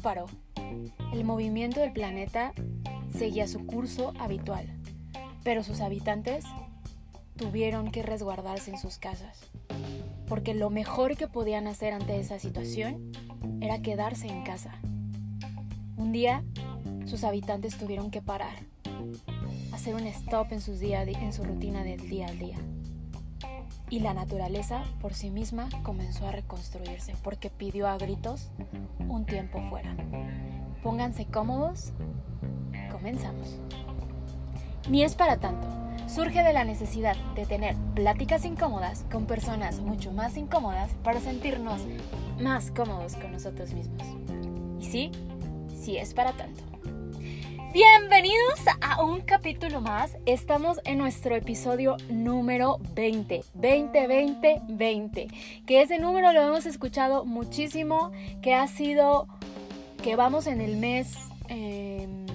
paró. El movimiento del planeta seguía su curso habitual, pero sus habitantes tuvieron que resguardarse en sus casas, porque lo mejor que podían hacer ante esa situación era quedarse en casa. Un día, sus habitantes tuvieron que parar, hacer un stop en, sus en su rutina del día al día. Y la naturaleza por sí misma comenzó a reconstruirse porque pidió a gritos un tiempo fuera. Pónganse cómodos, comenzamos. Ni es para tanto. Surge de la necesidad de tener pláticas incómodas con personas mucho más incómodas para sentirnos más cómodos con nosotros mismos. Y sí, sí es para tanto. Bienvenidos a un capítulo más. Estamos en nuestro episodio número 20, 20, 20, 20. Que ese número lo hemos escuchado muchísimo, que ha sido, que vamos en el mes, em,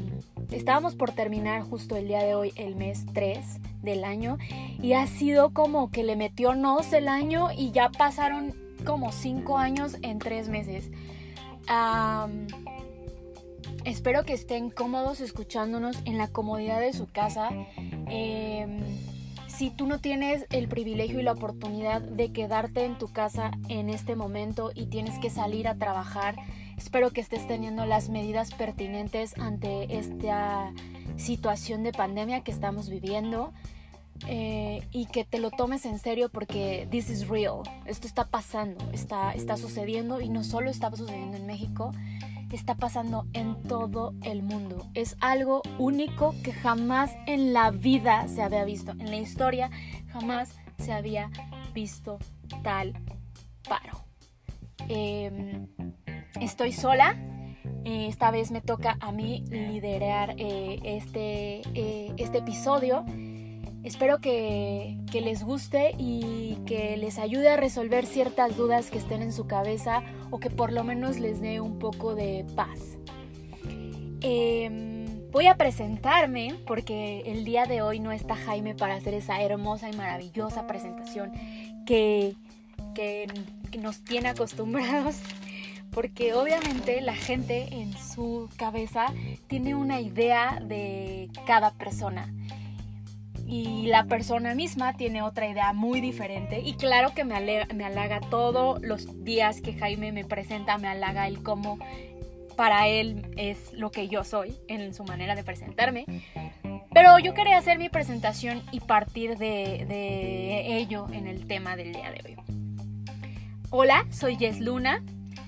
estábamos por terminar justo el día de hoy, el mes 3 del año, y ha sido como que le metió nos el año y ya pasaron como 5 años en 3 meses. Espero que estén cómodos escuchándonos en la comodidad de su casa. Em, si tú no tienes el privilegio y la oportunidad de quedarte en tu casa en este momento y tienes que salir a trabajar, espero que estés teniendo las medidas pertinentes ante esta situación de pandemia que estamos viviendo. Eh, y que te lo tomes en serio porque this is real, esto está pasando, está, está sucediendo y no solo está sucediendo en México, está pasando en todo el mundo. Es algo único que jamás en la vida se había visto. En la historia jamás se había visto tal paro. Em, estoy sola. Eh, esta vez me toca a mí liderar eh, este, eh, este episodio. Espero que, les guste y que les ayude a resolver ciertas dudas que estén en su cabeza o que por lo menos les dé un poco de paz. Em, voy a presentarme porque el día de hoy no está Jaime para hacer esa hermosa y maravillosa presentación que, que nos tiene acostumbrados porque obviamente la gente en su cabeza tiene una idea de cada persona y la persona misma tiene otra idea muy diferente y claro que me, me halaga todos los días que Jaime me presenta, me halaga el cómo para él es lo que yo soy en su manera de presentarme. Pero yo quería hacer mi presentación y partir de, de ello en el tema del día de hoy. Hola, soy Jess Luna,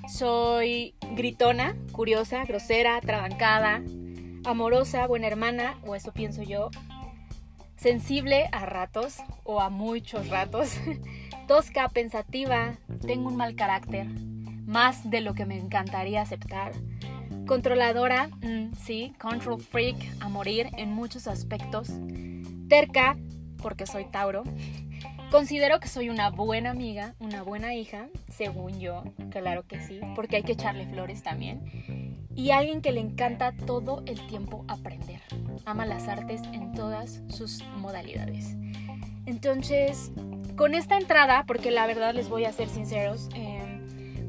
soy gritona, curiosa, grosera, trabancada, amorosa, buena hermana, o eso pienso yo, sensible a ratos o a muchos ratos, tosca, pensativa, tengo un mal carácter, más de lo que me encantaría aceptar, controladora, mm, sí, control freak a morir en muchos aspectos, terca, porque soy Tauro, considero que soy una buena amiga, una buena hija, según yo, claro que sí, porque hay que echarle flores también, y alguien que le encanta todo el tiempo aprender ama las artes en todas sus modalidades. Entonces, con esta entrada, porque la verdad les voy a ser sinceros, em,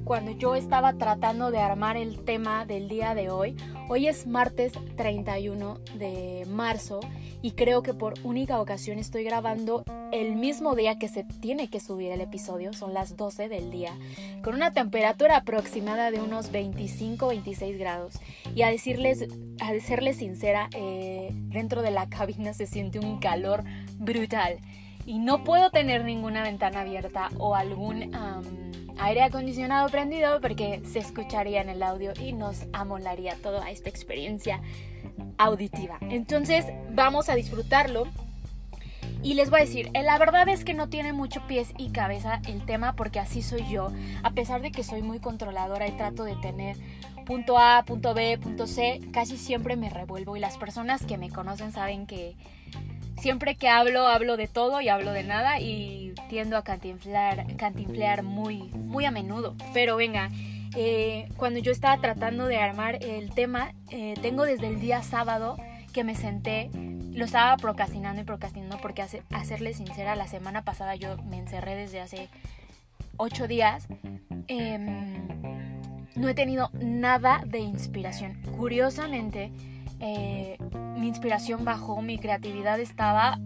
cuando yo estaba tratando de armar el tema del día de hoy, hoy es martes 31 de marzo y creo que por única ocasión estoy grabando el mismo día que se tiene que subir el episodio, son las 12 del día, con una temperatura aproximada de unos 25-26 grados. Y a decirles, a decirles sincera, eh, dentro de la cabina se siente un calor brutal. Y no puedo tener ninguna ventana abierta o algún aire acondicionado prendido porque se escucharía en el audio y nos amolaría toda esta experiencia auditiva. Entonces vamos a disfrutarlo. Y les voy a decir, eh, la verdad es que no tiene mucho pies y cabeza el tema porque así soy yo. A pesar de que soy muy controladora y trato de tener punto A, punto B, punto C, casi siempre me revuelvo y las personas que me conocen saben que siempre que hablo, hablo de todo y hablo de nada y tiendo a cantinflar, cantinflear muy, muy a menudo. Pero venga, eh, cuando yo estaba tratando de armar el tema, eh, tengo desde el día sábado que me senté, lo estaba procrastinando y procrastinando porque, hace, a serle sincera, la semana pasada yo me encerré desde hace ocho días. Em, no he tenido nada de inspiración. Curiosamente, eh, mi inspiración bajó, mi creatividad estaba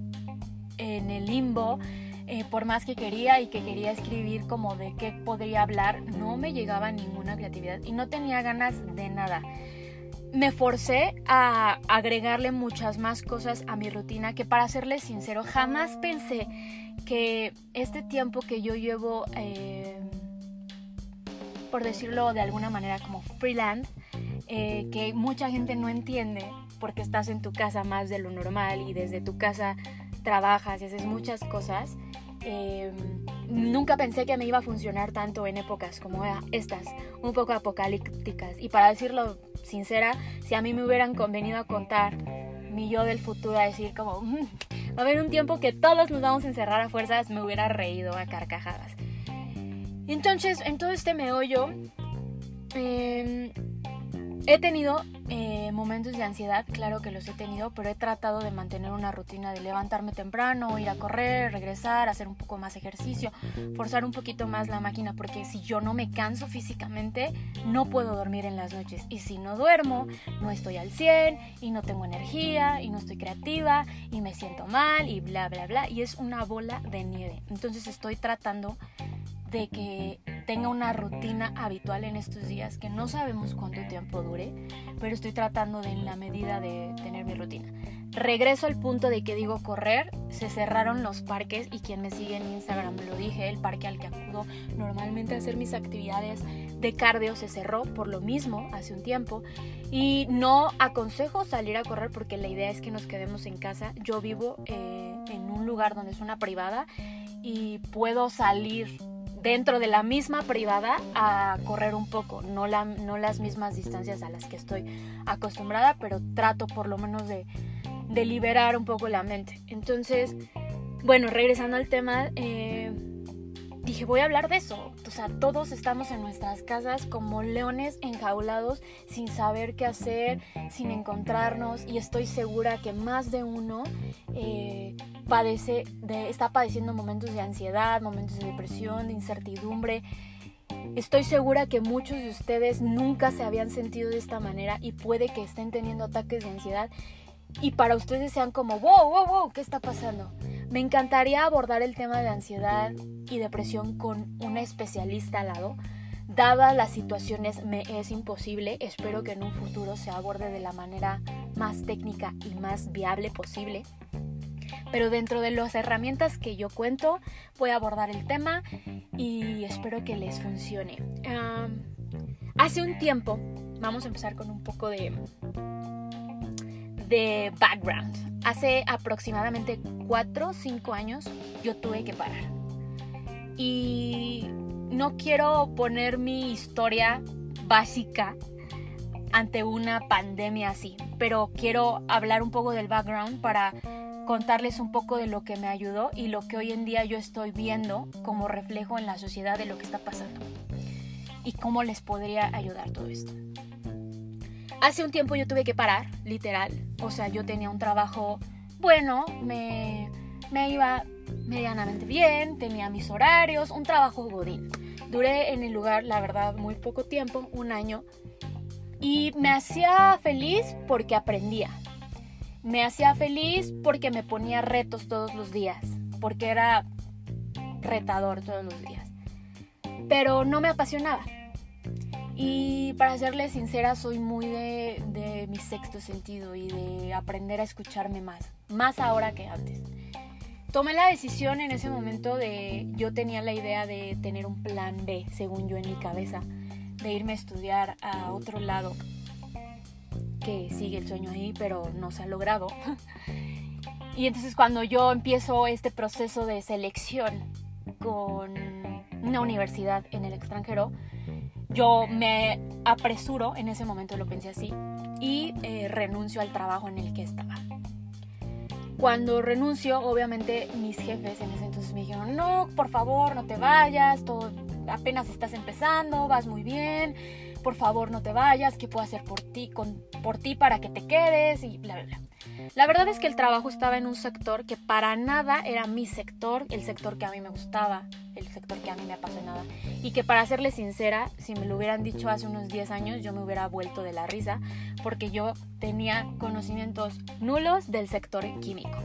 en el limbo. Eh, por más que quería y que quería escribir como de qué podría hablar, no me llegaba ninguna creatividad y no tenía ganas de nada. Me forcé a agregarle muchas más cosas a mi rutina que para serles sincero, jamás pensé que este tiempo que yo llevo... Eh, por decirlo de alguna manera, como freelance, eh, que mucha gente no entiende porque estás en tu casa más de lo normal y desde tu casa trabajas y haces muchas cosas. Em, nunca pensé que me iba a funcionar tanto en épocas como estas, un poco apocalípticas. Y para decirlo sincera, si a mí me hubieran convenido a contar mi yo del futuro a decir como, mm, va a haber un tiempo que todos nos vamos a encerrar a fuerzas, me hubiera reído a carcajadas. Entonces, en todo este meollo, eh, He tenido eh, momentos de ansiedad, claro que los he tenido, pero he tratado de mantener una rutina de levantarme temprano, ir a correr, regresar, hacer un poco más ejercicio, forzar un poquito más la máquina, porque si yo no me canso físicamente, no puedo dormir en las noches. Y si no duermo, no estoy al 100 y no tengo energía y no estoy creativa y me siento mal y bla, bla, bla. Y es una bola de nieve. Entonces estoy tratando de que tenga una rutina habitual en estos días que no sabemos cuánto tiempo dure, pero estoy tratando de en la medida de tener mi rutina. Regreso al punto de que digo correr, se cerraron los parques y quien me sigue en Instagram lo dije, el parque al que acudo normalmente a hacer mis actividades de cardio se cerró por lo mismo hace un tiempo y no aconsejo salir a correr porque la idea es que nos quedemos en casa. Yo vivo eh, en un lugar donde es una privada y puedo salir dentro de la misma privada a correr un poco, no, no las mismas distancias a las que estoy acostumbrada, pero trato por lo menos de, de liberar un poco la mente. Entonces, bueno, regresando al tema, eh, dije, voy a hablar de eso. O sea, todos estamos en nuestras casas como leones enjaulados, sin saber qué hacer, sin encontrarnos, y estoy segura que más de uno eh, padece, de, está padeciendo momentos de ansiedad, momentos de depresión, de incertidumbre. Estoy segura que muchos de ustedes nunca se habían sentido de esta manera y puede que estén teniendo ataques de ansiedad y para ustedes sean como, wow, wow, wow, ¿qué está pasando? Me encantaría abordar el tema de ansiedad y depresión con una especialista al lado. Dadas las situaciones me es imposible, espero que en un futuro se aborde de la manera más técnica y más viable posible. Pero dentro de las herramientas que yo cuento, voy a abordar el tema y espero que les funcione. hace un tiempo, vamos a empezar con un poco de, de background. Hace aproximadamente 4 o 5 años yo tuve que parar. Y no quiero poner mi historia básica ante una pandemia así, pero quiero hablar un poco del background para contarles un poco de lo que me ayudó y lo que hoy en día yo estoy viendo como reflejo en la sociedad de lo que está pasando y cómo les podría ayudar todo esto. Hace un tiempo yo tuve que parar, literal. O sea, yo tenía un trabajo bueno, me, iba medianamente bien, tenía mis horarios, un trabajo godín. Duré en el lugar, la verdad, muy poco tiempo, un año. Y me hacía feliz porque aprendía. Me hacía feliz porque me ponía retos todos los días, porque era retador todos los días. Pero no me apasionaba. Y para serles sincera, soy muy de, mi sexto sentido y de aprender a escucharme más, más ahora que antes. Tomé la decisión en ese momento de, yo tenía la idea de tener un plan B, según yo en mi cabeza, de irme a estudiar a otro lado, que sigue el sueño ahí, pero no se ha logrado. Y entonces cuando yo empiezo este proceso de selección con una universidad en el extranjero, yo me apresuro, en ese momento lo pensé así, y eh, renuncio al trabajo en el que estaba. Cuando renuncio, obviamente mis jefes en ese entonces me dijeron, no, por favor, no te vayas, todo, apenas estás empezando, vas muy bien, por favor no te vayas, qué puedo hacer por ti, con, por ti para que te quedes y bla, bla, bla. La verdad es que el trabajo estaba en un sector que para nada era mi sector, el sector que a mí me gustaba, el sector que a mí me apasionaba. Y que para serle sincera, si me lo hubieran dicho hace unos 10 años, yo me hubiera vuelto de la risa, porque yo tenía conocimientos nulos del sector químico.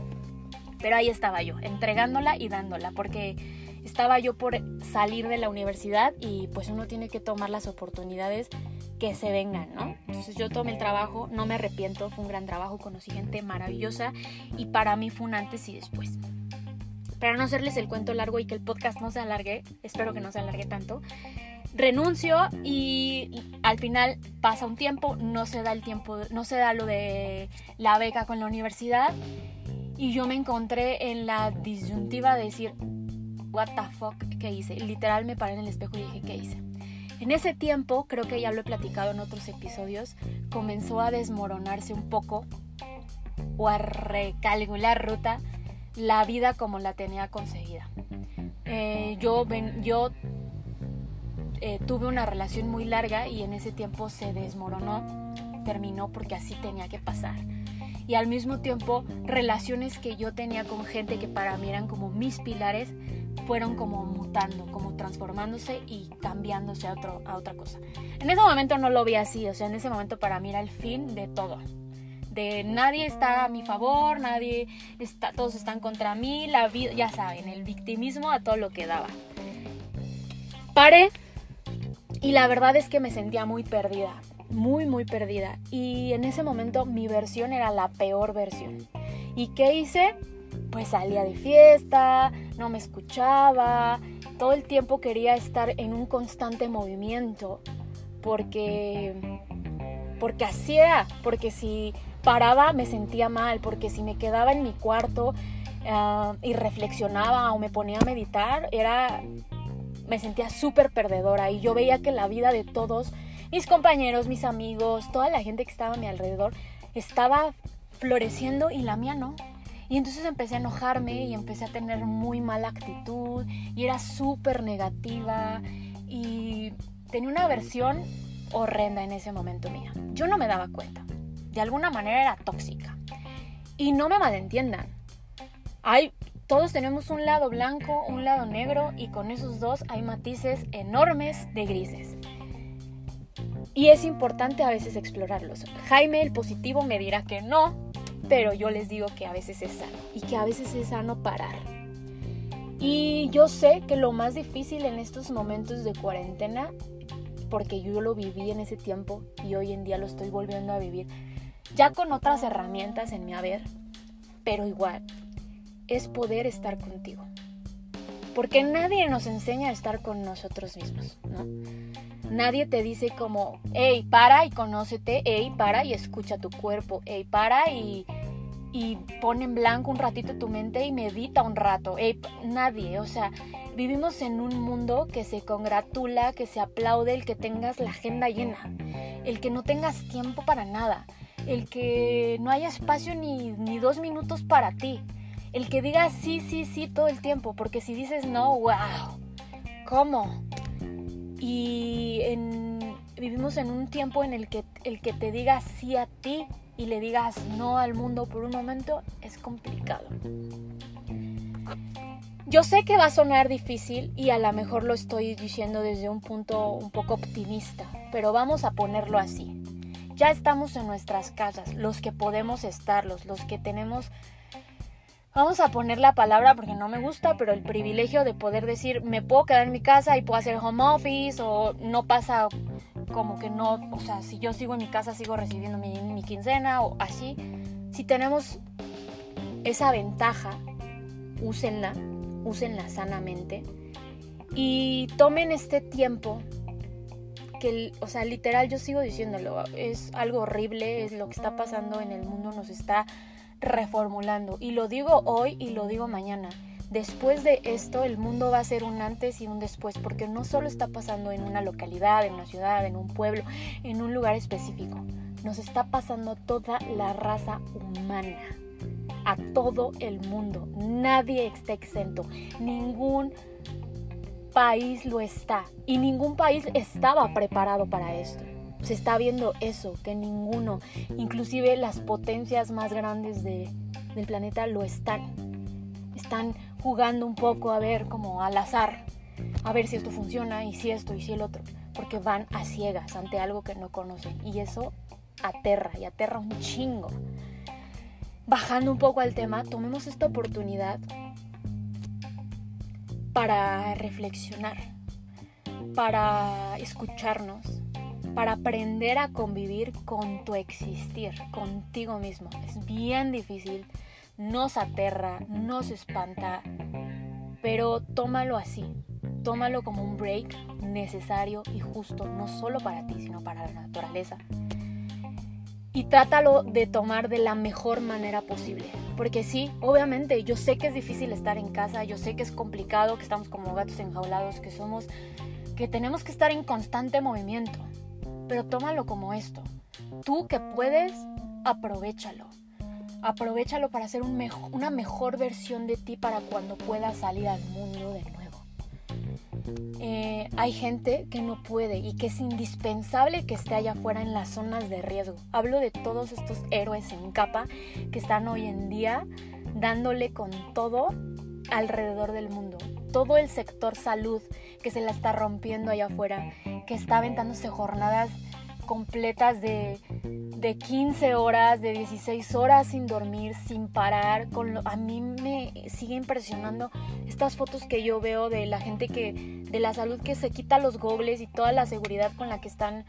Pero ahí estaba yo, entregándola y dándola, porque estaba yo por salir de la universidad y pues uno tiene que tomar las oportunidades que se vengan, ¿no? Entonces yo tomé el trabajo, no me arrepiento, fue un gran trabajo, conocí gente maravillosa y para mí fue un antes y después. Para no hacerles el cuento largo y que el podcast no se alargue, espero que no se alargue tanto, renuncio y al final pasa un tiempo, no se da el tiempo, no se da lo de la beca con la universidad y yo me encontré en la disyuntiva de decir, what the fuck, ¿qué hice? Literal me paré en el espejo y dije, ¿qué hice? En ese tiempo, creo que ya lo he platicado en otros episodios, comenzó a desmoronarse un poco o a recalcular ruta la vida como la tenía conseguida. Eh, yo yo eh, tuve una relación muy larga y en ese tiempo se desmoronó, terminó porque así tenía que pasar. Y al mismo tiempo, relaciones que yo tenía con gente que para mí eran como mis pilares, fueron como mutando, como transformándose y cambiándose a, otra cosa. En ese momento no lo vi así, o sea, en ese momento para mí era el fin de todo. De nadie está a mi favor, nadie está, todos están contra mí, la vida, ya saben, el victimismo a todo lo que daba. Paré y la verdad es que me sentía muy perdida, muy, muy perdida. Y en ese momento mi versión era la peor versión. ¿Y qué hice? Pues salía de fiesta, no me escuchaba, todo el tiempo quería estar en un constante movimiento, porque, porque así porque si paraba me sentía mal, porque si me quedaba en mi cuarto ah, y reflexionaba o me ponía a meditar, era, me sentía súper perdedora y yo veía que la vida de todos, mis compañeros, mis amigos, toda la gente que estaba a mi alrededor, estaba floreciendo y la mía no. Y entonces empecé a enojarme y empecé a tener muy mala actitud y era súper negativa y tenía una versión horrenda en ese momento mía. Yo no me daba cuenta. De alguna manera era tóxica. Y no me malentiendan. Hay, todos tenemos un lado blanco, un lado negro y con esos dos hay matices enormes de grises. Y es importante a veces explorarlos. Jaime el positivo me dirá que no, pero yo les digo que a veces es sano y que a veces es sano parar. Y yo sé que lo más difícil en estos momentos de cuarentena, porque yo lo viví en ese tiempo y hoy en día lo estoy volviendo a vivir, ya con otras herramientas en mi haber, pero igual, es poder estar contigo. Porque nadie nos enseña a estar con nosotros mismos, ¿no? Nadie te dice como, hey, para y conócete, hey, para y escucha tu cuerpo, hey, para y, y pon en blanco un ratito tu mente y medita un rato. Hey, nadie, o sea, vivimos en un mundo que se congratula, que se aplaude el que tengas la agenda llena, el que no tengas tiempo para nada, el que no haya espacio ni, ni dos minutos para ti, el que digas sí, sí, sí todo el tiempo, porque si dices no, wow, ¿cómo? Y vivimos en un tiempo en el que el que te diga sí a ti y le digas no al mundo por un momento es complicado. Yo sé que va a sonar difícil y a lo mejor lo estoy diciendo desde un punto un poco optimista, pero vamos a ponerlo así. Ya estamos en nuestras casas, los que podemos estarlos, los que tenemos vamos a poner la palabra porque no me gusta, pero el privilegio de poder decir, me puedo quedar en mi casa y puedo hacer home office o no pasa como que no, o sea, si yo sigo en mi casa sigo recibiendo mi, quincena o así. Si tenemos esa ventaja, úsenla, úsenla sanamente y tomen este tiempo que, o sea, literal yo sigo diciéndolo, es algo horrible, es lo que está pasando en el mundo, nos está reformulando. Y lo digo hoy y lo digo mañana. Después de esto, el mundo va a ser un antes y un después, porque no solo está pasando en una localidad, en una ciudad, en un pueblo, en un lugar específico. Nos está pasando toda la raza humana, a todo el mundo. Nadie está exento. Ningún país lo está. Y ningún país estaba preparado para esto. Se está viendo eso, que ninguno, inclusive las potencias más grandes del planeta lo están. Están jugando un poco a ver como al azar, a ver si esto funciona y si esto y si el otro, porque van a ciegas ante algo que no conocen y eso aterra y aterra un chingo. Bajando un poco al tema, tomemos esta oportunidad para reflexionar, para escucharnos, para aprender a convivir con tu existir, contigo mismo. Es bien difícil, nos aterra, nos espanta, pero tómalo así, tómalo como un break necesario y justo, no solo para ti, sino para la naturaleza. Y trátalo de tomar de la mejor manera posible. Porque sí, obviamente, yo sé que es difícil estar en casa, yo sé que es complicado, que estamos como gatos enjaulados, que somos, que tenemos que estar en constante movimiento. Pero tómalo como esto. Tú que puedes, aprovechalo. Aprovechalo para un una mejor versión de ti para cuando puedas salir al mundo de nuevo. Eh, hay gente que no puede y que es indispensable que esté allá afuera en las zonas de riesgo. Hablo de todos estos héroes en capa que están hoy en día dándole con todo alrededor del mundo. Todo el sector salud que se la está rompiendo allá afuera, que está aventándose jornadas completas de, de 15 horas, de 16 horas sin dormir, sin parar. Con a mí me sigue impresionando estas fotos que yo veo de la gente que, de la salud que se quita los gobles y toda la seguridad con la que están,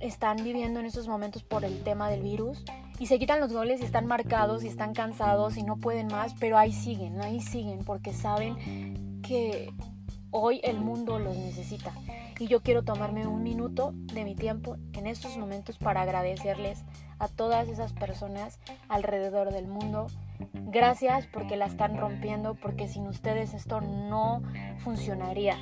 están viviendo en estos momentos por el tema del virus. Y se quitan los gobles y están marcados y están cansados y no pueden más, pero ahí siguen, ahí siguen porque saben que hoy el mundo los necesita y yo quiero tomarme un minuto de mi tiempo en estos momentos para agradecerles a todas esas personas alrededor del mundo. Gracias porque la están rompiendo, porque sin ustedes esto no funcionaría.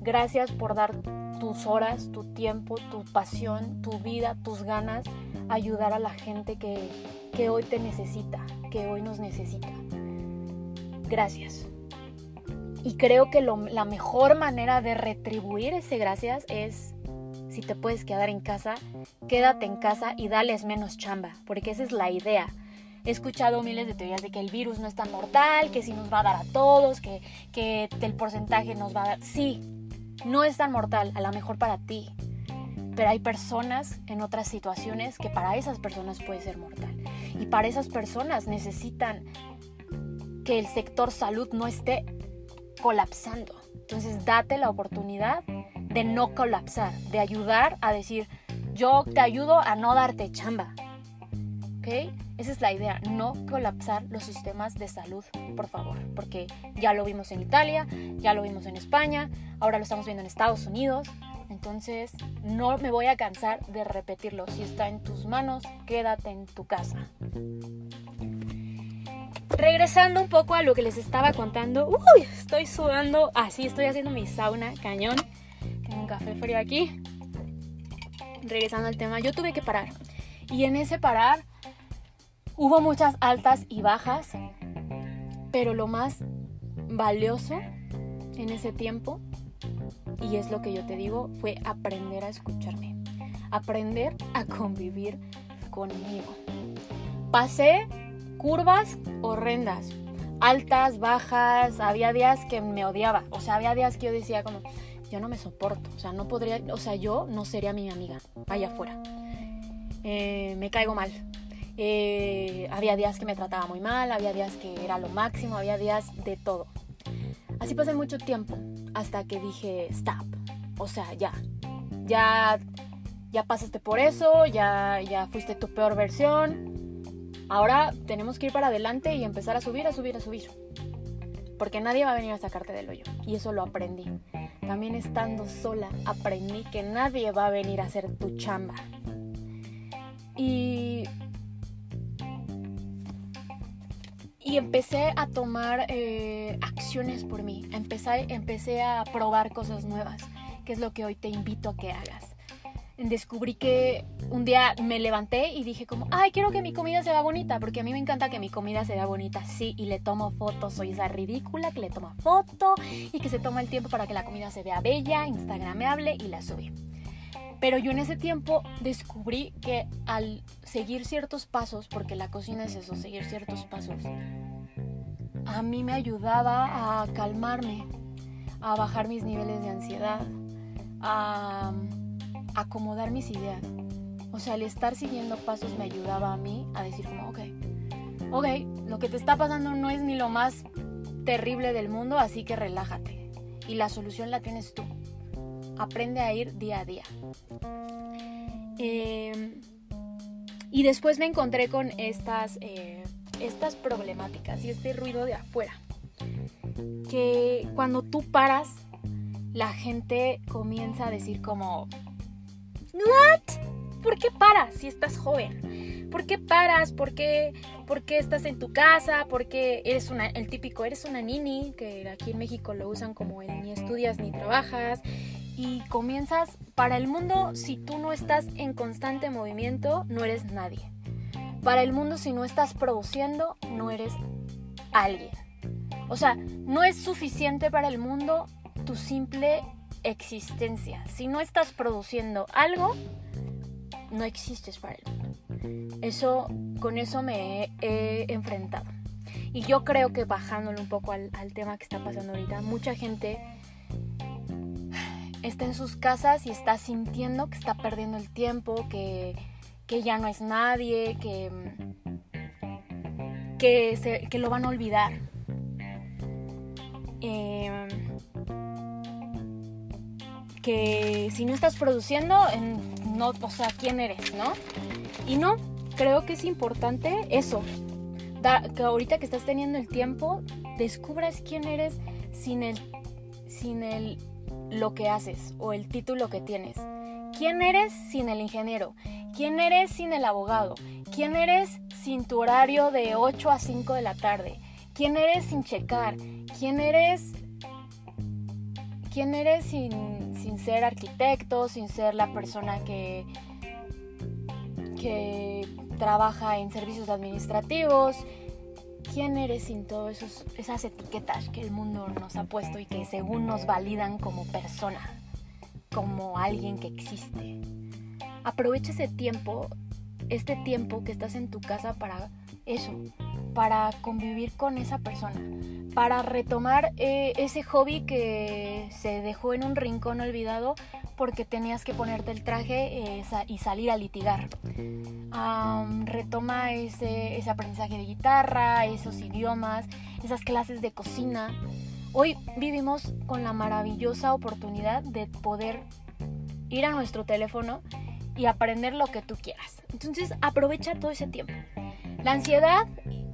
Gracias por dar tus horas, tu tiempo, tu pasión, tu vida, tus ganas, ayudar a la gente que, que hoy te necesita, que hoy nos necesita. Gracias. Y creo que la mejor manera de retribuir ese gracias es, si te puedes quedar en casa, quédate en casa y dales menos chamba, porque esa es la idea. He escuchado miles de teorías de que el virus no es tan mortal, que si nos va a dar a todos, que, que el porcentaje nos va a dar... Sí, no es tan mortal, a lo mejor para ti. Pero hay personas en otras situaciones que para esas personas puede ser mortal. Y para esas personas necesitan que el sector salud no esté colapsando. Entonces date la oportunidad de no colapsar, de ayudar a decir, yo te ayudo a no darte chamba. ¿Ok? Esa es la idea, no colapsar los sistemas de salud, por favor, porque ya lo vimos en Italia, ya lo vimos en España, ahora lo estamos viendo en Estados Unidos. Entonces, no me voy a cansar de repetirlo. Si está en tus manos, quédate en tu casa. Regresando un poco a lo que les estaba contando, uy, estoy sudando, así estoy haciendo mi sauna, cañón. Tengo un café frío aquí. Regresando al tema, yo tuve que parar. Y en ese parar hubo muchas altas y bajas, pero lo más valioso en ese tiempo, y es lo que yo te digo, fue aprender a escucharme, aprender a convivir conmigo. Pasé curvas horrendas, altas, bajas, había días que me odiaba, o sea, había días que yo decía como, yo no me soporto, o sea, no podría, o sea, yo no sería mi amiga allá afuera, eh, me caigo mal. Eh, había días que me trataba muy mal, había días que era lo máximo, había días de todo. Así pasé mucho tiempo hasta que dije, stop, o sea, ya, ya, ya pasaste por eso, ya, ya fuiste tu peor versión, Ahora tenemos que ir para adelante y empezar a subir, a subir, a subir. Porque nadie va a venir a sacarte del hoyo. Y eso lo aprendí. También estando sola aprendí que nadie va a venir a hacer tu chamba. Y... Y empecé a tomar eh, acciones por mí. Empecé, empecé a probar cosas nuevas, que es lo que hoy te invito a que hagas descubrí que un día me levanté y dije como, ay, quiero que mi comida se vea bonita, porque a mí me encanta que mi comida se vea bonita, sí, y le tomo fotos, soy esa ridícula que le toma foto y que se toma el tiempo para que la comida se vea bella, instagrameable y la sube. Pero yo en ese tiempo descubrí que al seguir ciertos pasos, porque la cocina es eso, seguir ciertos pasos, a mí me ayudaba a calmarme, a bajar mis niveles de ansiedad, a acomodar mis ideas. O sea, el estar siguiendo pasos me ayudaba a mí a decir como, ok, ok, lo que te está pasando no es ni lo más terrible del mundo, así que relájate. Y la solución la tienes tú. Aprende a ir día a día. Em, y después me encontré con estas, eh, estas problemáticas y este ruido de afuera. Que cuando tú paras, la gente comienza a decir como, ¿What? ¿Por qué paras si estás joven? ¿Por qué paras? ¿Por qué, por qué estás en tu casa? ¿Por qué eres una, el típico, eres una nini, que aquí en México lo usan como el ni estudias ni trabajas? Y comienzas, para el mundo, si tú no estás en constante movimiento, no eres nadie. Para el mundo, si no estás produciendo, no eres alguien. O sea, no es suficiente para el mundo tu simple existencia. Si no estás produciendo algo, no existes para él. Eso, con eso me he, enfrentado. Y yo creo que bajándole un poco al, tema que está pasando ahorita, mucha gente está en sus casas y está sintiendo que está perdiendo el tiempo, que, ya no es nadie, que, que, que lo van a olvidar. Eh, que si no estás produciendo, no, o sea, ¿quién eres, no? Y no, creo que es importante eso, que ahorita que estás teniendo el tiempo, descubras quién eres sin el, sin el, lo que haces o el título que tienes. ¿Quién eres sin el ingeniero? ¿Quién eres sin el abogado? ¿Quién eres sin tu horario de 8 a 5 de la tarde? ¿Quién eres sin checar? ¿Quién eres quién eres sin, ser arquitecto, sin ser la persona que, que trabaja en servicios administrativos. ¿Quién eres sin todas esas etiquetas que el mundo nos ha puesto y que según nos validan como persona, como alguien que existe? Aprovecha ese tiempo, este tiempo que estás en tu casa para eso, para convivir con esa persona, para retomar eh, ese hobby que se dejó en un rincón olvidado porque tenías que ponerte el traje eh, y salir a litigar. retoma ese, ese aprendizaje de guitarra, esos idiomas, esas clases de cocina. Hoy vivimos con la maravillosa oportunidad de poder ir a nuestro teléfono y aprender lo que tú quieras. Entonces aprovecha todo ese tiempo. La ansiedad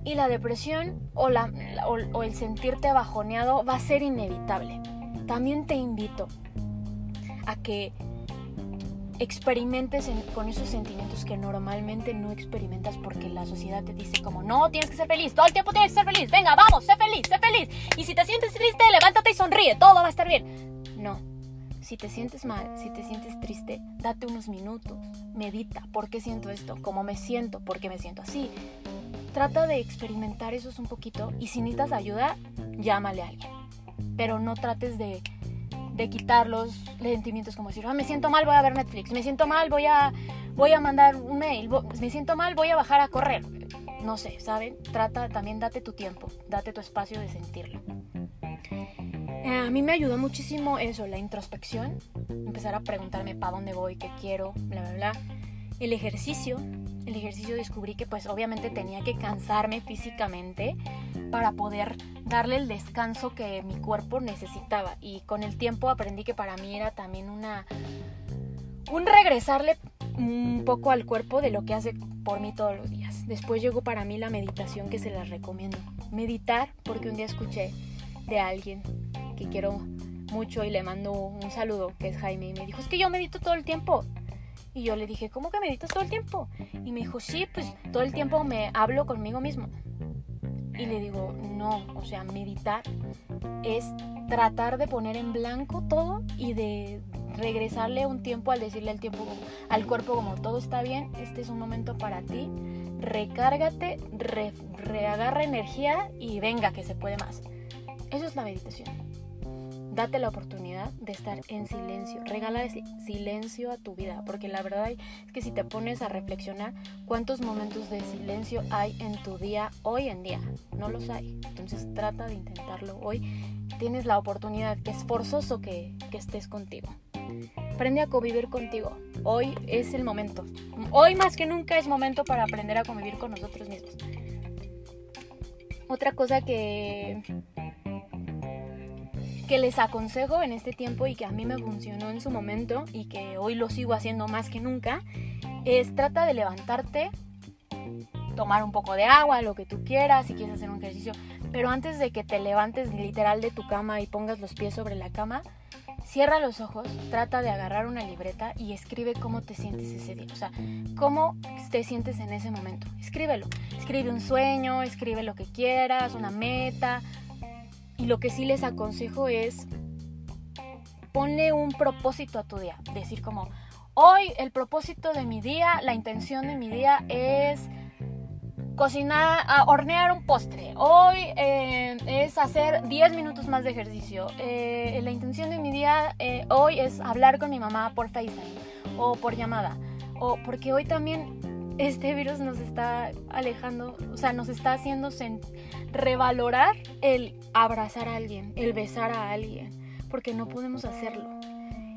y la depresión o, la, o, el sentirte bajoneado va a ser inevitable. También te invito a que experimentes con esos sentimientos que normalmente no experimentas porque la sociedad te dice como no, tienes que ser feliz, todo el tiempo tienes que ser feliz, venga, vamos, sé feliz, sé feliz. Y si te sientes triste, levántate y sonríe, todo va a estar bien. No, si te sientes mal, si te sientes triste, date unos minutos, medita, ¿por qué siento esto? ¿Cómo me siento? ¿Por qué me siento así? Trata de experimentar eso un poquito y si necesitas ayuda, llámale a alguien. Pero no trates de, de quitar los sentimientos como decir, ah, me siento mal, voy a ver Netflix, me siento mal, voy a, voy a mandar un mail, me siento mal, voy a bajar a correr. No sé, ¿saben? Trata, también date tu tiempo, date tu espacio de sentirlo. Eh, a mí me ayudó muchísimo eso, la introspección, empezar a preguntarme para dónde voy, qué quiero, bla, bla, bla. El ejercicio, el ejercicio descubrí que pues obviamente tenía que cansarme físicamente para poder darle el descanso que mi cuerpo necesitaba y con el tiempo aprendí que para mí era también una un regresarle un poco al cuerpo de lo que hace por mí todos los días. Después llegó para mí la meditación que se las recomiendo. Meditar porque un día escuché de alguien que quiero mucho y le mando un saludo, que es Jaime, y me dijo, es que yo medito todo el tiempo. Y yo le dije, ¿cómo que meditas todo el tiempo? Y me dijo, sí, pues todo el tiempo me hablo conmigo mismo. Y le digo, no, o sea, meditar es tratar de poner en blanco todo y de regresarle un tiempo al decirle al tiempo al cuerpo como todo está bien, este es un momento para ti, recárgate, reagarra energía y venga que se puede más. Eso es la meditación. Date la oportunidad de estar en silencio. Regala silencio a tu vida, porque la verdad es que si te pones a reflexionar cuántos momentos de silencio hay en tu día hoy en día, no los hay. Entonces trata de intentarlo hoy. Tienes la oportunidad, es forzoso que, que estés contigo. Aprende a convivir contigo. Hoy es el momento. Hoy más que nunca es momento para aprender a convivir con nosotros mismos. Otra cosa que que les aconsejo en este tiempo y que a mí me funcionó en su momento y que hoy lo sigo haciendo más que nunca, es trata de levantarte, tomar un poco de agua, lo que tú quieras, si quieres hacer un ejercicio, pero antes de que te levantes literal de tu cama y pongas los pies sobre la cama, cierra los ojos, trata de agarrar una libreta y escribe cómo te sientes ese día, o sea, cómo te sientes en ese momento. Escríbelo, escribe un sueño, escribe lo que quieras, una meta, y lo que sí les aconsejo es ponle un propósito a tu día. Decir como, hoy el propósito de mi día, la intención de mi día es cocinar, hornear un postre. Hoy eh, es hacer 10 minutos más de ejercicio. Eh, la intención de mi día eh, hoy es hablar con mi mamá por FaceTime o por llamada. O porque hoy también este virus nos está alejando, o sea, nos está haciendo revalorar el abrazar a alguien, el besar a alguien, porque no podemos hacerlo.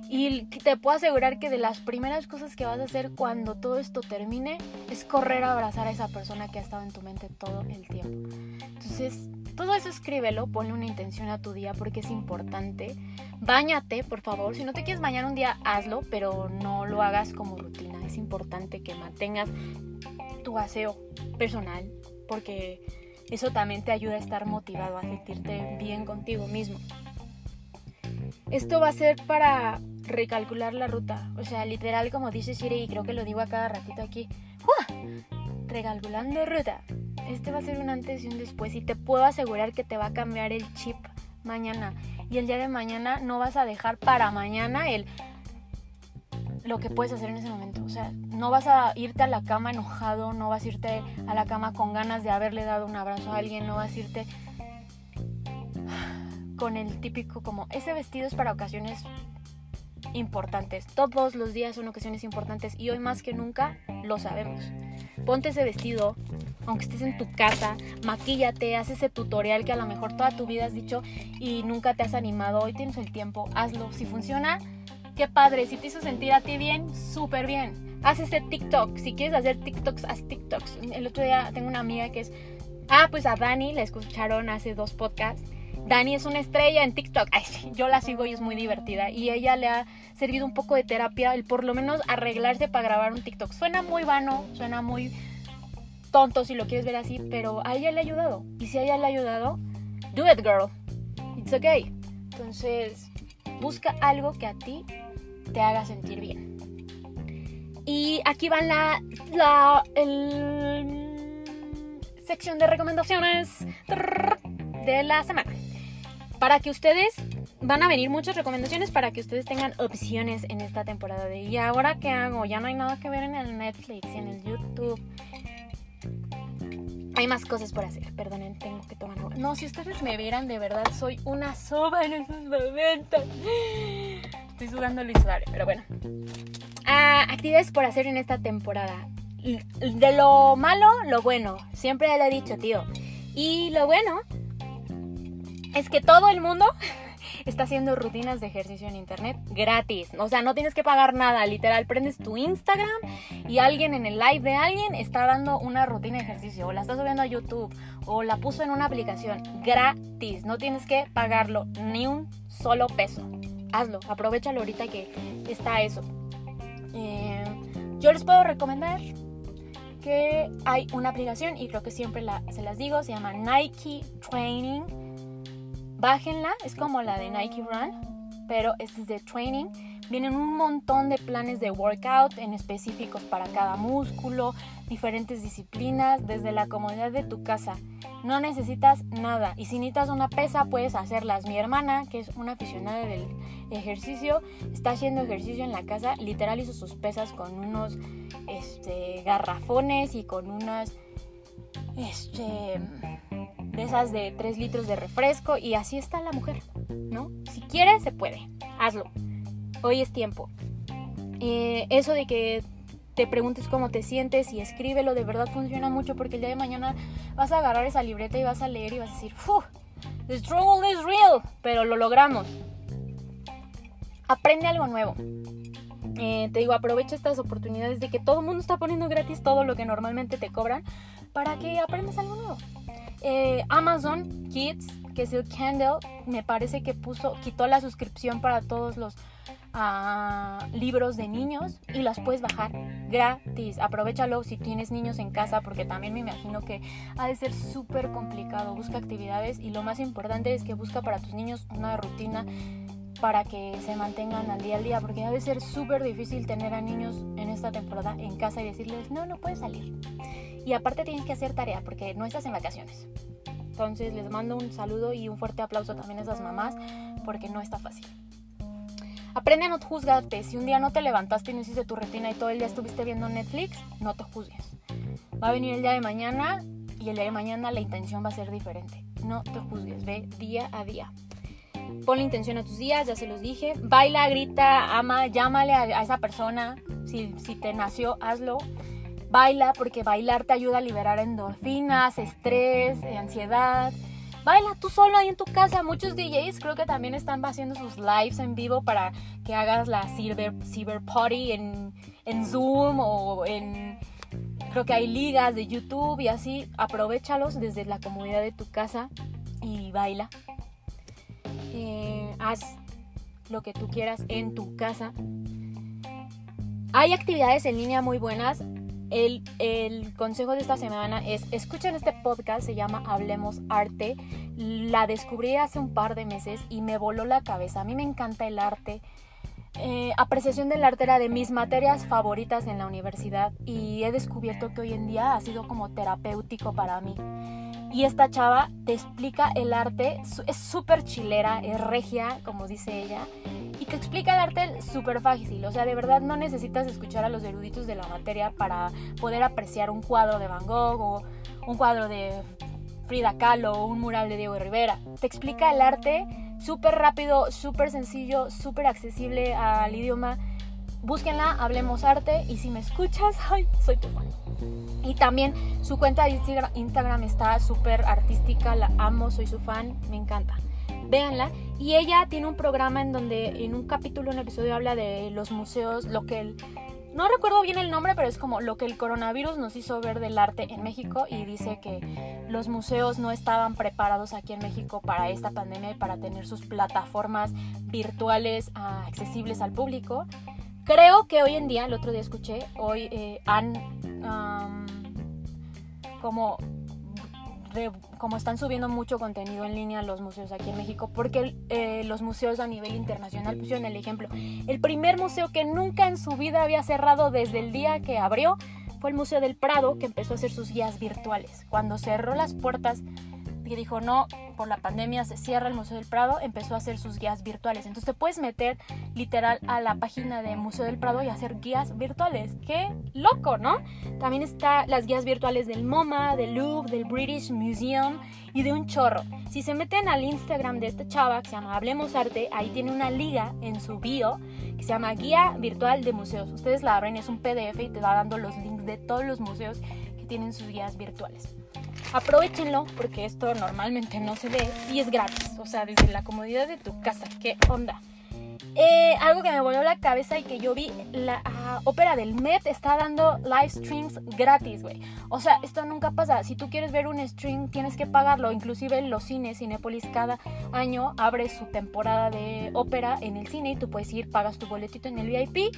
Y te puedo asegurar que de las primeras cosas que vas a hacer cuando todo esto termine es correr a abrazar a esa persona que ha estado en tu mente todo el tiempo. Entonces, todo eso escríbelo, ponle una intención a tu día porque es importante. Báñate, por favor. Si no te quieres bañar un día, hazlo, pero no lo hagas como rutina. Es importante que mantengas tu aseo personal porque eso también te ayuda a estar motivado, a sentirte bien contigo mismo. Esto va a ser para recalcular la ruta. O sea, literal como dice Siri y creo que lo digo a cada ratito aquí. Recalculando ruta. Este va a ser un antes y un después y te puedo asegurar que te va a cambiar el chip mañana. Y el día de mañana no vas a dejar para mañana el lo que puedes hacer en ese momento. O sea, no vas a irte a la cama enojado, no vas a irte a la cama con ganas de haberle dado un abrazo a alguien, no vas a irte con el típico como ese vestido es para ocasiones importantes. Todos los días son ocasiones importantes y hoy más que nunca lo sabemos. Ponte ese vestido, aunque estés en tu casa, maquíllate, haz ese tutorial que a lo mejor toda tu vida has dicho y nunca te has animado. Hoy tienes el tiempo, hazlo. Si funciona, qué padre. Si te hizo sentir a ti bien, súper bien. Haz ese TikTok. Si quieres hacer TikToks, haz TikToks. El otro día tengo una amiga que es. Ah, pues a Dani la escucharon hace dos podcasts Dani es una estrella en TikTok. Ay, sí, yo la sigo y es muy divertida. Y ella le ha servido un poco de terapia el por lo menos arreglarse para grabar un TikTok. Suena muy vano, suena muy tonto si lo quieres ver así, pero a ella le ha ayudado. Y si a ella le ha ayudado, do it, girl. It's okay. Entonces, busca algo que a ti te haga sentir bien. Y aquí va la, la sección de recomendaciones de la semana para que ustedes van a venir muchas recomendaciones para que ustedes tengan opciones en esta temporada de ¿y ahora qué hago? Ya no hay nada que ver en el Netflix en el YouTube. Hay más cosas por hacer, perdonen, tengo que tomar agua. No, si ustedes me vieran, de verdad soy una soba en esos momentos. Estoy sudando el sudare, pero bueno. Ah, actividades por hacer en esta temporada. De lo malo, lo bueno. Siempre le he dicho, tío. Y lo bueno es que todo el mundo está haciendo rutinas de ejercicio en internet gratis. O sea, no tienes que pagar nada. Literal, prendes tu Instagram y alguien en el live de alguien está dando una rutina de ejercicio. O la está subiendo a YouTube. O la puso en una aplicación gratis. No tienes que pagarlo ni un solo peso. Hazlo. Aprovechalo ahorita que está eso. Eh, yo les puedo recomendar que hay una aplicación y creo que siempre se las digo. Se llama Nike Training Bájenla, es como la de Nike Run, pero es de training. Vienen un montón de planes de workout en específicos para cada músculo, diferentes disciplinas, desde la comodidad de tu casa. No necesitas nada. Y si necesitas una pesa, puedes hacerlas. Mi hermana, que es una aficionada del ejercicio, está haciendo ejercicio en la casa. Literal hizo sus pesas con unos este, garrafones y con unas este, de esas de 3 litros de refresco y así está la mujer, ¿no? Si quiere, se puede, hazlo. Hoy es tiempo. Eh, eso de que te preguntes cómo te sientes y escríbelo, de verdad funciona mucho porque el día de mañana vas a agarrar esa libreta y vas a leer y vas a decir, The struggle is real, pero lo logramos. Aprende algo nuevo. Eh, te digo, aprovecha estas oportunidades de que todo el mundo está poniendo gratis todo lo que normalmente te cobran para que aprendas algo nuevo. Eh, Amazon Kids, que es el Kindle, me parece que puso, quitó la suscripción para todos los ah, libros de niños y las puedes bajar gratis. Aprovechalo si tienes niños en casa porque también me imagino que ha de ser súper complicado. Busca actividades y lo más importante es que busca para tus niños una rutina para que se mantengan al día al día, porque debe ser súper difícil tener a niños en esta temporada en casa y decirles, no, no puedes salir. Y aparte tienes que hacer tarea, porque no estás en vacaciones. Entonces les mando un saludo y un fuerte aplauso también a esas mamás, porque no está fácil. Aprende a no juzgarte. Si un día no te levantaste y no hiciste tu rutina y todo el día estuviste viendo Netflix, no te juzgues. Va a venir el día de mañana y el día de mañana la intención va a ser diferente. No te juzgues, ve día a día. Ponle intención a tus días, ya se los dije. Baila, grita, ama, llámale a, esa persona. Si, si te nació, hazlo. Baila porque bailar te ayuda a liberar endorfinas, estrés, ansiedad. Baila tú solo ahí en tu casa. Muchos DJs creo que también están haciendo sus lives en vivo para que hagas la cyber, cyber party en, en Zoom o en... Creo que hay ligas de YouTube y así. Aprovechalos desde la comodidad de tu casa y baila. Eh, haz lo que tú quieras en tu casa. Hay actividades en línea muy buenas. El, consejo de esta semana es escuchen este podcast, se llama Hablemos Arte. La descubrí hace un par de meses y me voló la cabeza. A mí me encanta el arte. Eh, apreciación del arte era de mis materias favoritas en la universidad y he descubierto que hoy en día ha sido como terapéutico para mí. Y esta chava te explica el arte, es súper chilera, es regia, como dice ella, te explica el arte súper fácil. O sea, de verdad no necesitas escuchar a los eruditos de la materia para poder apreciar un cuadro de Van Gogh o un cuadro de Frida Kahlo o un mural de Diego Rivera. Te explica el arte súper rápido, súper sencillo, súper accesible al idioma. Búsquenla, hablemos arte y si me escuchas, soy tu fan. Y también su cuenta de Instagram está súper artística, la amo, soy su fan, me encanta. Véanla. Y ella tiene un programa en donde en un capítulo, un episodio habla de los museos, lo que el... No recuerdo bien el nombre, pero es como lo que el coronavirus nos hizo ver del arte en México y dice que los museos no estaban preparados aquí en México para esta pandemia y para tener sus plataformas virtuales ah, accesibles al público. Creo que hoy en día, el otro día escuché, hoy eh, han como, como están subiendo mucho contenido en línea los museos aquí en México, porque eh, los museos a nivel internacional pusieron el ejemplo. El primer museo que nunca en su vida había cerrado desde el día que abrió fue el Museo del Prado, que empezó a hacer sus guías virtuales. Cuando cerró las puertas que dijo no, por la pandemia se cierra el Museo del Prado, empezó a hacer sus guías virtuales. Entonces te puedes meter literal a la página de Museo del Prado y hacer guías virtuales. ¡Qué loco, ¿no? También está las guías virtuales del MoMA, del Louvre, del British Museum y de un chorro. Si se meten al Instagram de esta chava que se llama Hablemos Arte, ahí tiene una liga en su bio que se llama Guía Virtual de Museos. Ustedes la abren, es un PDF y te va dando los links de todos los museos que tienen sus guías virtuales. Aprovechenlo porque esto normalmente no se ve y es gratis, o sea, desde la comodidad de tu casa. ¿Qué onda? Eh, algo que me volvió la cabeza y que yo vi, la ah, ópera del Met está dando live streams gratis, güey. O sea, esto nunca pasa. Si tú quieres ver un stream, tienes que pagarlo. Inclusive los cines, Cinepolis cada año abre su temporada de ópera en el cine y tú puedes ir, pagas tu boletito en el VIP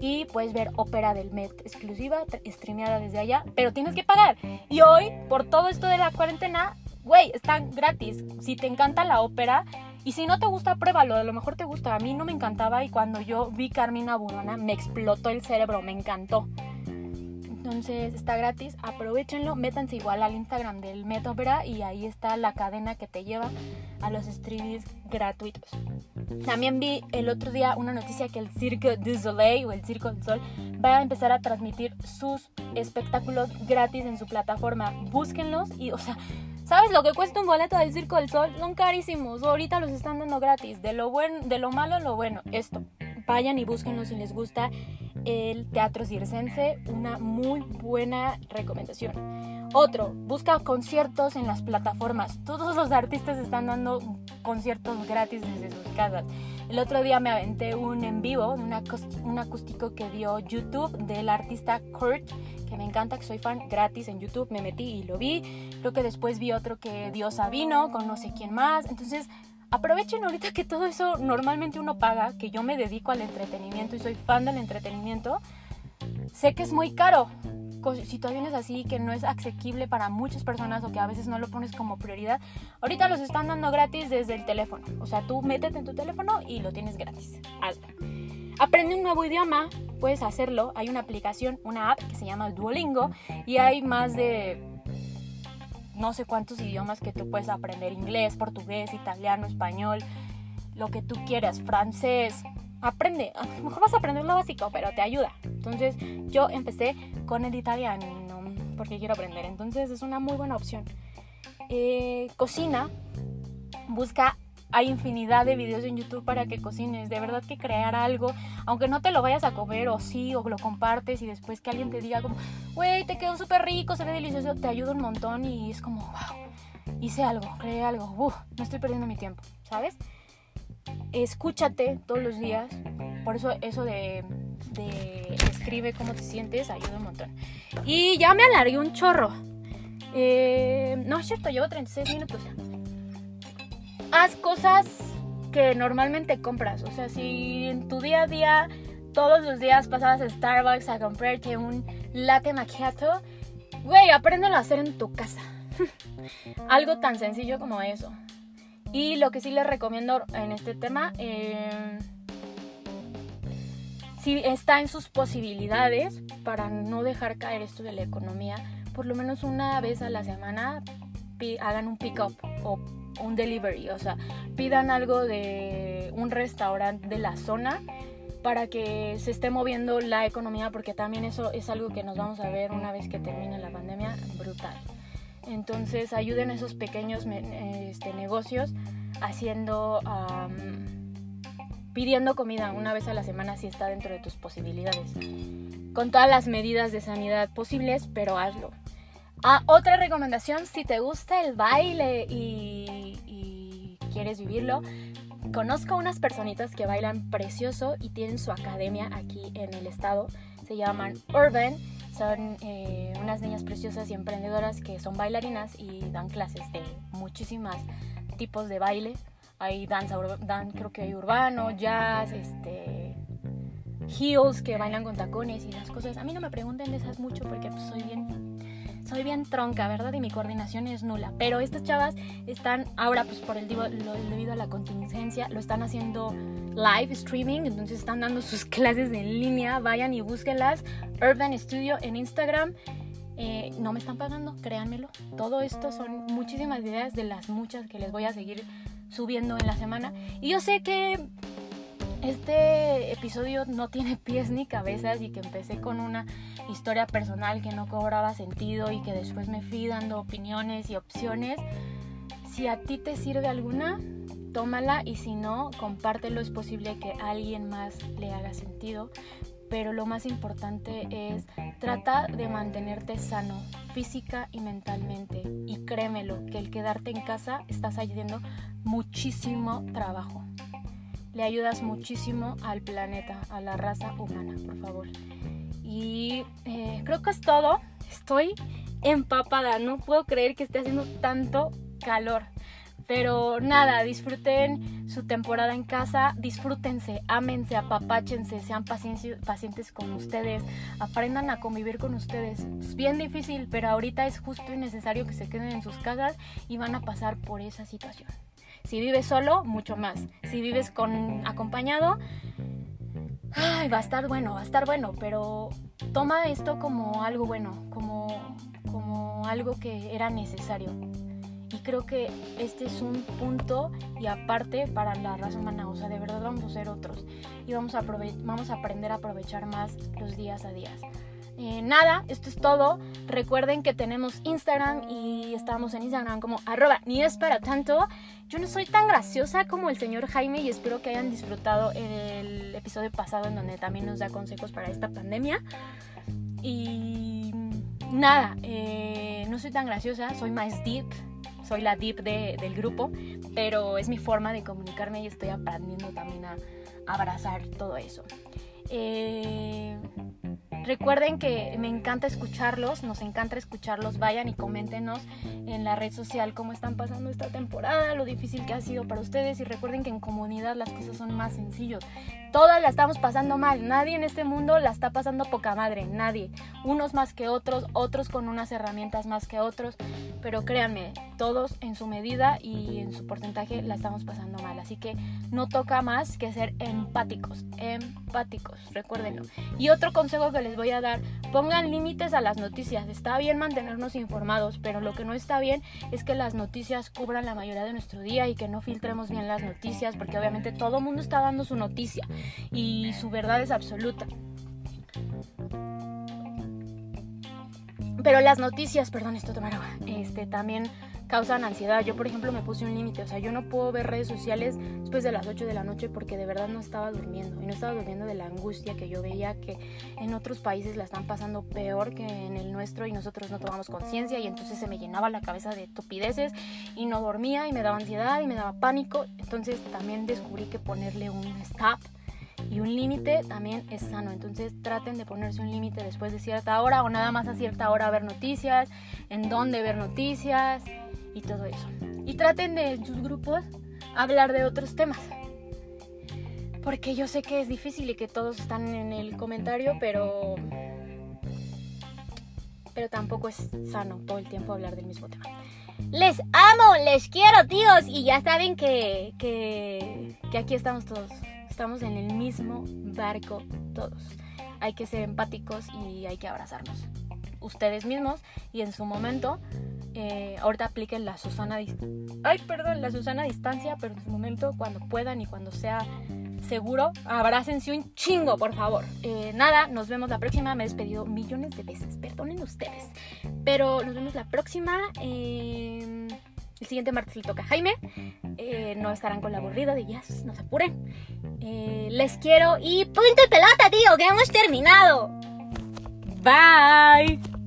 y puedes ver ópera del Met exclusiva, streameada desde allá, pero tienes que pagar. Y hoy, por todo esto de la cuarentena, güey, están gratis. Si te encanta la ópera y si no te gusta, pruébalo, a lo mejor te gusta. A mí no me encantaba y cuando yo vi Carmina Burana me explotó el cerebro, me encantó. Entonces está gratis, aprovechenlo, métanse igual al Instagram del Metopera y ahí está la cadena que te lleva a los streams gratuitos. También vi el otro día una noticia que el Cirque du Soleil o el Circo del Sol va a empezar a transmitir sus espectáculos gratis en su plataforma. Búsquenlos y, o sea, ¿Sabes lo que cuesta un boleto del Circo del Sol? Son carísimos. Ahorita los están dando gratis. De lo bueno, de lo malo, lo bueno. Esto. Vayan y búsquenlo si les gusta el teatro circense. Una muy buena recomendación. Otro, busca conciertos en las plataformas. Todos los artistas están dando conciertos gratis desde sus casas. El otro día me aventé un en vivo, un, acústico que dio YouTube del artista Kurt, que me encanta, que soy fan gratis en YouTube. Me metí y lo vi. Creo que después vi otro que dio Sabino con no sé quién más. Entonces, aprovechen ahorita que todo eso normalmente uno paga, que yo me dedico al entretenimiento y soy fan del entretenimiento. Sé que es muy caro, situaciones así que no es asequible para muchas personas o que a veces no lo pones como prioridad, ahorita los están dando gratis desde el teléfono. O sea, tú métete en tu teléfono y lo tienes gratis. Hazlo. Aprende un nuevo idioma, puedes hacerlo. Hay una aplicación, una app que se llama Duolingo y hay más de no sé cuántos idiomas que tú puedes aprender. Inglés, portugués, italiano, español, lo que tú quieras, francés, aprende, mejor vas a aprender lo básico, pero te ayuda. Entonces yo empecé con el italiano porque quiero aprender. Entonces es una muy buena opción. Eh, cocina, busca, hay infinidad de videos en YouTube para que cocines. De verdad que crear algo, aunque no te lo vayas a comer o sí, o lo compartes y después que alguien te diga güey, te quedó súper rico, se ve delicioso, te ayuda un montón y es como, wow, hice algo, creé algo, Uf, no estoy perdiendo mi tiempo, ¿sabes? escúchate todos los días. Por eso eso de, escribe cómo te sientes ayuda un montón. Y ya me alargué un chorro. Eh, no es cierto, llevo 36 minutos. Haz cosas que normalmente compras. O sea, si en tu día a día, todos los días pasabas a Starbucks a comprarte un latte macchiato, güey, apréndelo a hacer en tu casa. Algo tan sencillo como eso. Y lo que sí les recomiendo en este tema, eh, si está en sus posibilidades para no dejar caer esto de la economía, por lo menos una vez a la semana hagan un pick-up o un delivery, o sea, pidan algo de un restaurante de la zona para que se esté moviendo la economía, porque también eso es algo que nos vamos a ver una vez que termine la pandemia, brutal. Entonces ayuden a esos pequeños este, negocios haciendo, pidiendo comida una vez a la semana si está dentro de tus posibilidades. Con todas las medidas de sanidad posibles, pero hazlo. Ah, otra recomendación, si te gusta el baile y, y quieres vivirlo, conozco unas personitas que bailan precioso y tienen su academia aquí en el estado. Se llaman Urban son eh, unas niñas preciosas y emprendedoras que son bailarinas y dan clases de muchísimos tipos de baile. Hay danza, dan, creo que hay urbano, jazz, este, heels que bailan con tacones y esas cosas. A mí no me pregunten de esas mucho porque pues, soy bien soy bien tronca, ¿verdad? Y mi coordinación es nula. Pero estas chavas están ahora, pues por el debido a la contingencia, lo están haciendo live streaming, entonces están dando sus clases en línea. Vayan y búsquenlas. Urban Studio en Instagram. Eh, no me están pagando, créanmelo. Todo esto son muchísimas ideas de las muchas que les voy a seguir subiendo en la semana. Y yo sé que este episodio no tiene pies ni cabezas y que empecé con una historia personal que no cobraba sentido y que después me fui dando opiniones y opciones. Si a ti te sirve alguna, tómala y si no, compártelo. Es posible que a alguien más le haga sentido. Pero lo más importante es trata de mantenerte sano física y mentalmente. Y créemelo, que el quedarte en casa estás haciendo muchísimo trabajo le ayudas muchísimo al planeta, a la raza humana, por favor. Y eh, creo que es todo. Estoy empapada, no puedo creer que esté haciendo tanto calor. Pero nada, disfruten su temporada en casa, disfrútense, ámense, apapáchense, sean pacientes con ustedes, aprendan a convivir con ustedes. Es bien difícil, pero ahorita es justo y necesario que se queden en sus casas y van a pasar por esa situación. Si vives solo, mucho más. Si vives con acompañado, ay, va a estar bueno, va a estar bueno, pero toma esto como algo bueno, como, como algo que era necesario. Y creo que este es un punto y aparte para la raza humana, o sea, de verdad vamos a ser otros y vamos a, vamos a aprender a aprovechar más los días a días. Eh, nada, esto es todo. Recuerden que tenemos Instagram y estamos en Instagram como arroba ni es para tanto. Yo no soy tan graciosa como el señor Jaime y espero que hayan disfrutado el episodio pasado en donde también nos da consejos para esta pandemia. Y nada, eh, no soy tan graciosa, soy más deep, soy la deep del grupo, pero es mi forma de comunicarme y estoy aprendiendo también a, abrazar todo eso. Eh, Recuerden que me encanta escucharlos, nos encanta escucharlos. Vayan y coméntenos en la red social cómo están pasando esta temporada, lo difícil que ha sido para ustedes. Y recuerden que en comunidad las cosas son más sencillos. Todas la estamos pasando mal. Nadie en este mundo la está pasando poca madre. Nadie. Unos más que otros, otros con unas herramientas más que otros. Pero créanme, todos en su medida y en su porcentaje la estamos pasando mal. Así que no toca más que ser empáticos. Empáticos, recuérdenlo. Y otro consejo que les voy a dar, pongan límites a las noticias. Está bien mantenernos informados, pero lo que no está bien es que las noticias cubran la mayoría de nuestro día y que no filtremos bien las noticias, porque obviamente todo el mundo está dando su noticia y su verdad es absoluta. Pero las noticias, perdón, esto tomar agua, este también causan ansiedad. Yo, por ejemplo, me puse un límite, o sea, yo no puedo ver redes sociales después de las 8 de la noche porque de verdad no estaba durmiendo. Y no estaba durmiendo de la angustia que yo veía que en otros países la están pasando peor que en el nuestro y nosotros no tomamos conciencia y entonces se me llenaba la cabeza de estupideces y no dormía y me daba ansiedad y me daba pánico. Entonces también descubrí que ponerle un stop y un límite también es sano. Entonces traten de ponerse un límite después de cierta hora o nada más a cierta hora ver noticias, en dónde ver noticias y todo eso. Y traten de en sus grupos hablar de otros temas. Porque yo sé que es difícil y que todos están en el comentario, pero pero tampoco es sano todo el tiempo hablar del mismo tema. Les amo, les quiero, tíos. Y ya saben que, que, que aquí estamos todos. Estamos en el mismo barco todos. Hay que ser empáticos y hay que abrazarnos. Ustedes mismos y en su momento eh, ahorita apliquen la Susana ay perdón la Susana distancia pero en su momento cuando puedan y cuando sea seguro abrácense un chingo por favor eh, nada nos vemos la próxima me he despedido millones de veces perdonen ustedes pero nos vemos la próxima el siguiente martes le toca a Jaime. Eh, no estarán con la aburrida de jazz no se apuren. Les quiero y punto y pelota tío que hemos terminado. Bye